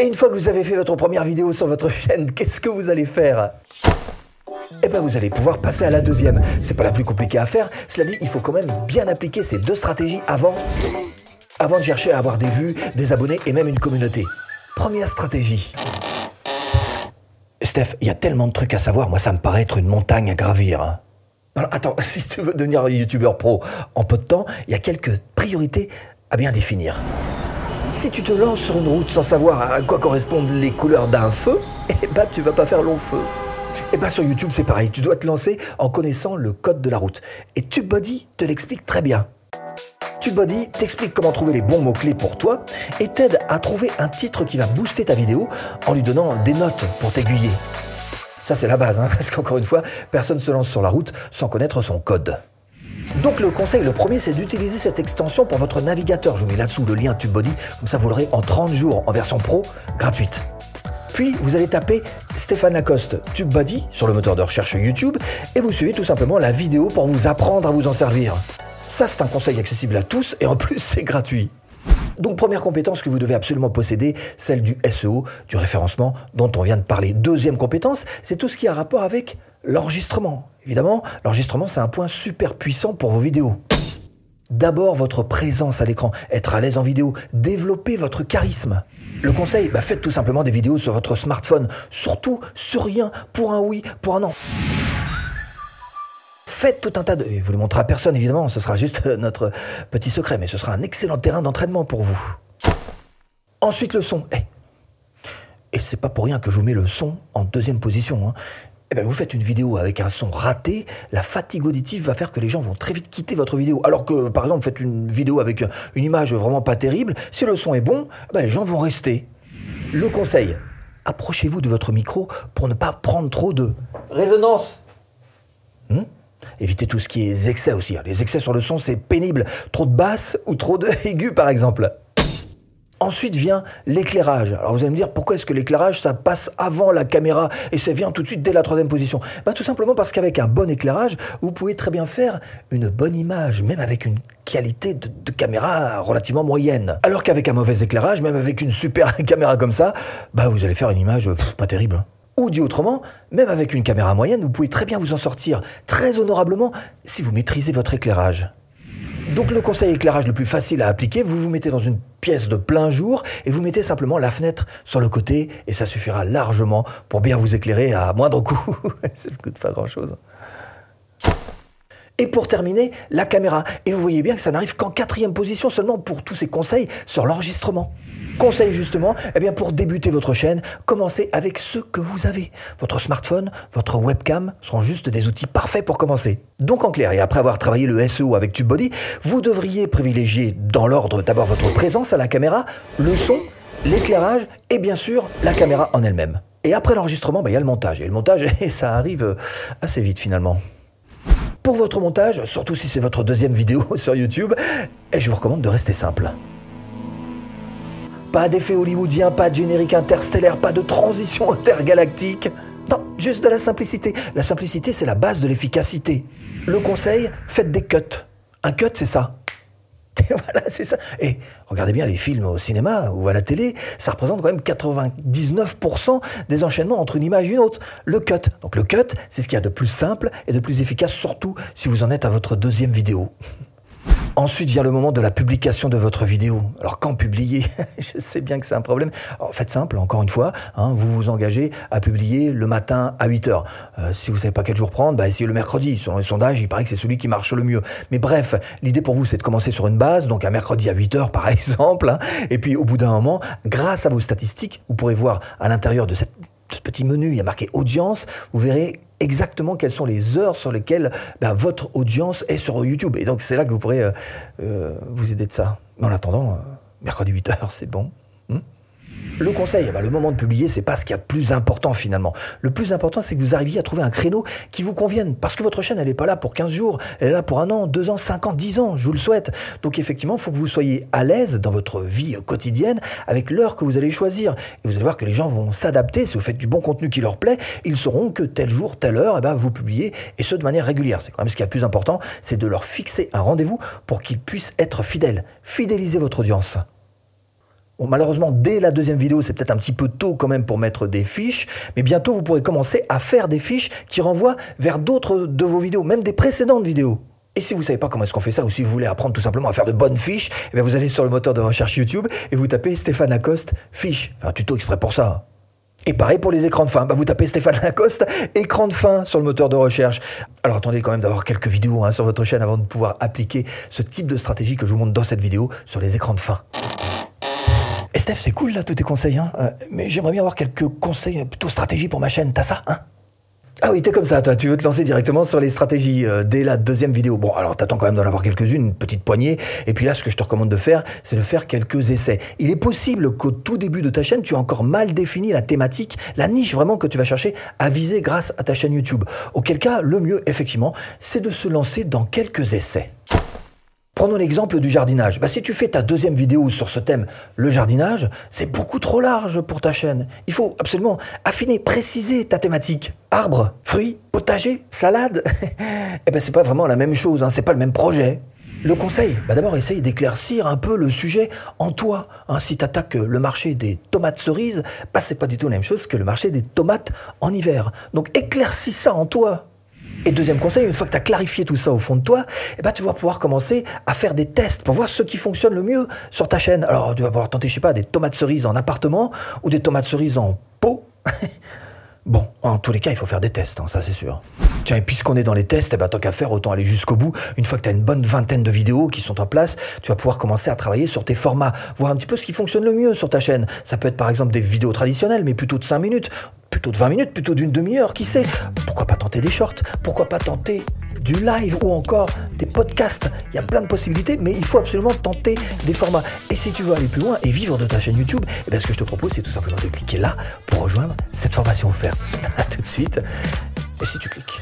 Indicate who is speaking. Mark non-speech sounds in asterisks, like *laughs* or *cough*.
Speaker 1: Et une fois que vous avez fait votre première vidéo sur votre chaîne, *laughs* qu'est-ce que vous allez faire? Eh ben vous allez pouvoir passer à la deuxième. C'est pas la plus compliquée à faire. Cela dit, il faut quand même bien appliquer ces deux stratégies avant, avant de chercher à avoir des vues, des abonnés et même une communauté. Première stratégie. Steph, il y a tellement de trucs à savoir. Moi, ça me paraît être une montagne à gravir. hein. Attends, *laughs* si tu veux devenir youtubeur pro en peu de temps, il y a quelques priorités à bien définir. Si tu te lances sur une route sans savoir à quoi correspondent les couleurs d'un feu, *laughs* eh ben tu vas pas faire long feu. Et ben sur YouTube c'est pareil, tu dois te lancer en connaissant le code de la route. Et TubeBuddy te l'explique très bien. TubeBuddy t'explique comment trouver les bons mots-clés pour toi et t'aide à trouver un titre qui va booster ta vidéo en lui donnant des notes pour t'aiguiller. Ça c'est la base, hein, *laughs* parce qu'encore une fois, personne ne se lance sur la route sans connaître son code. Donc le conseil, le premier, c'est d'utiliser cette extension pour votre navigateur. Je vous mets là-dessous le lien TubeBuddy, comme ça vous l'aurez en 30 jours en version pro, gratuite. Puis vous allez taper Stéphane Lacoste TubeBuddy sur le moteur de recherche YouTube et vous suivez tout simplement la vidéo pour vous apprendre à vous en servir. Ça c'est un conseil accessible à tous et en plus c'est gratuit. Donc première compétence que vous devez absolument posséder, celle du SEO, du référencement dont on vient de parler. Deuxième compétence, c'est tout ce qui a rapport avec l'enregistrement. Évidemment, l'enregistrement c'est un point super puissant pour vos vidéos. D'abord votre présence à l'écran, être à l'aise en vidéo, développer votre charisme. Le conseil, bah, faites tout simplement des vidéos sur votre smartphone, surtout sur rien, pour un oui, pour un non. Faites tout un tas de... et Vous le montrez à personne évidemment, ce sera juste *laughs* notre petit secret, mais ce sera un excellent terrain d'entraînement pour vous. Ensuite le son. Eh. Et c'est pas pour rien que je vous mets le son en deuxième position. hein. Eh ben, vous faites une vidéo avec un son raté, la fatigue auditive va faire que les gens vont très vite quitter votre vidéo. Alors que, par exemple, vous faites une vidéo avec une image vraiment pas terrible, si le son est bon, ben, les gens vont rester. Le conseil, approchez-vous de votre micro pour ne pas prendre trop de résonance. Hmm? Évitez tout ce qui est excès aussi. hein. Les excès sur le son, c'est pénible. Trop de basse ou trop de *laughs* aigu, par exemple. Ensuite vient l'éclairage. Alors vous allez me dire pourquoi est-ce que l'éclairage ça passe avant la caméra et ça vient tout de suite dès la troisième position? Bah, Tout simplement parce qu'avec un bon éclairage, vous pouvez très bien faire une bonne image, même avec une qualité de, caméra relativement moyenne. Alors qu'avec un mauvais éclairage, même avec une super *laughs* caméra comme ça, bah vous allez faire une image pff, pas terrible. hein. Ou dit autrement, même avec une caméra moyenne, vous pouvez très bien vous en sortir très honorablement si vous maîtrisez votre éclairage. Donc le conseil éclairage le plus facile à appliquer, vous vous mettez dans une pièce de plein jour et vous mettez simplement la fenêtre sur le côté et ça suffira largement pour bien vous éclairer à moindre coût. *laughs* ça ne coûte pas grand-chose. Et pour terminer, la caméra. Et vous voyez bien que ça n'arrive qu'en quatrième position seulement pour tous ces conseils sur l'enregistrement. Conseil justement, eh bien pour débuter votre chaîne, commencez avec ce que vous avez. Votre smartphone, votre webcam seront juste des outils parfaits pour commencer. Donc en clair, et après avoir travaillé le SEO avec TubeBuddy, vous devriez privilégier dans l'ordre d'abord votre présence à la caméra, le son, l'éclairage et bien sûr la caméra en elle-même. Et après l'enregistrement, bah, il y a le montage. Et le montage, *laughs* ça arrive euh, assez vite finalement. Pour votre montage, surtout si c'est votre deuxième vidéo *laughs* sur YouTube, je vous recommande de rester simple. Pas d'effet hollywoodien, pas de générique interstellaire, pas de transition *laughs* intergalactique. Non, juste de la simplicité. La simplicité, c'est la base de l'efficacité. Le conseil, faites des cuts. Un cut, c'est ça. *laughs* Et voilà, c'est ça. Et regardez bien les films au cinéma ou à la télé, ça représente quand même 99% des enchaînements entre une image et une autre. Le cut. Donc le cut, c'est ce qu'il y a de plus simple et de plus efficace, surtout si vous en êtes à votre deuxième vidéo. *laughs* Ensuite vient le moment de la publication de votre vidéo. Alors quand publier *laughs* Je sais bien que c'est un problème. Alors, faites simple, encore une fois, hein, vous vous engagez à publier le matin à 8 heures. Euh, si vous savez pas quel jour prendre, bah, essayez le mercredi. Selon les sondages, il paraît que c'est celui qui marche le mieux. Mais bref, l'idée pour vous, c'est de commencer sur une base, donc un mercredi à 8 heures *laughs* par exemple. hein. et puis au bout d'un moment, grâce à vos statistiques, vous pourrez voir à l'intérieur de ce petit menu, il y a marqué audience, vous verrez exactement quelles sont les heures sur lesquelles ben, votre audience est sur YouTube. Et donc c'est là que vous pourrez euh, euh, vous aider de ça. Mais en attendant, euh, mercredi 8h, c'est bon. Hmm le conseil, ben, le moment de publier, c'est pas ce qu'il y a de plus important finalement. Le plus important, c'est que vous arriviez à trouver un créneau qui vous convienne. Parce que votre chaîne, elle n'est pas là pour 15 jours, elle est là pour un an, deux ans, cinq ans, dix ans, je vous le souhaite. Donc effectivement, il faut que vous soyez à l'aise dans votre vie quotidienne avec l'heure que vous allez choisir. Et vous allez voir que les gens vont s'adapter. Si vous faites du bon contenu qui leur plaît, ils sauront que tel jour, telle heure, eh ben, vous publiez, et ce de manière régulière. C'est quand même ce qui est le plus important, c'est de leur fixer un rendez-vous pour qu'ils puissent être fidèles. Fidéliser votre audience. Malheureusement, dès la deuxième vidéo, c'est peut-être un petit peu tôt quand même pour mettre des fiches, mais bientôt vous pourrez commencer à faire des fiches qui renvoient vers d'autres de vos vidéos, même des précédentes vidéos. Et si vous savez pas comment est-ce qu'on fait ça, ou si vous voulez apprendre tout simplement à faire de bonnes fiches, eh vous allez sur le moteur de recherche YouTube et vous tapez Stéphane Lacoste fiche. Enfin, un tuto exprès pour ça. Et pareil pour les écrans de fin, bah vous tapez Stéphane Lacoste, écran de fin sur le moteur de recherche. Alors attendez quand même d'avoir quelques vidéos hein, sur votre chaîne avant de pouvoir appliquer ce type de stratégie que je vous montre dans cette vidéo sur les écrans de fin. Et Steph, c'est cool là tous tes conseils, hein, euh, mais j'aimerais bien avoir quelques conseils plutôt stratégie pour ma chaîne, t'as ça hein? Ah oui, t'es comme ça, toi. Tu veux te lancer directement sur les stratégies euh, dès la deuxième vidéo. Bon, alors t'attends quand même d'en avoir quelques-unes, une petite poignée. Et puis là, ce que je te recommande de faire, c'est de faire quelques essais. Il est possible qu'au tout début de ta chaîne, tu as encore mal défini la thématique, la niche vraiment que tu vas chercher à viser grâce à ta chaîne YouTube. Auquel cas, le mieux, effectivement, c'est de se lancer dans quelques essais. Prenons l'exemple du jardinage. Bah, si tu fais ta deuxième vidéo sur ce thème, le jardinage, c'est beaucoup trop large pour ta chaîne. Il faut absolument affiner, préciser ta thématique. Arbre, fruits, potager, salade. *laughs* eh ben c'est pas vraiment la même chose, hein, c'est pas le même projet. Le conseil, bah d'abord essaye d'éclaircir un peu le sujet en toi. Hein, si tu le marché des tomates cerises, bah c'est pas du tout la même chose que le marché des tomates en hiver. Donc éclaircis ça en toi. Et deuxième conseil, une fois que tu as clarifié tout ça au fond de toi, eh ben, tu vas pouvoir commencer à faire des tests pour voir ce qui fonctionne le mieux sur ta chaîne. Alors, tu vas pouvoir tenter, je sais pas, des tomates cerises en appartement ou des tomates cerises en pot. *laughs* Bon, en tous les cas, il faut faire des tests, hein, ça c'est sûr. Tiens, et puisqu'on est dans les tests, eh ben, tant qu'à faire, autant aller jusqu'au bout. Une fois que tu as une bonne vingtaine de vidéos qui sont en place, tu vas pouvoir commencer à travailler sur tes formats, voir un petit peu ce qui fonctionne le mieux sur ta chaîne. Ça peut être par exemple des vidéos traditionnelles, mais plutôt de 5 minutes, plutôt de 20 minutes, plutôt d'une demi-heure, qui sait? Pourquoi pas tenter des shorts? Pourquoi pas tenter du live ou encore des podcasts? Il y a plein de possibilités, mais il faut absolument tenter des formats. Et si tu veux aller plus loin et vivre de ta chaîne YouTube, eh bien, ce que je te propose, c'est tout simplement de cliquer là pour rejoindre cette formation offerte. *laughs* A tout de suite. Et si tu cliques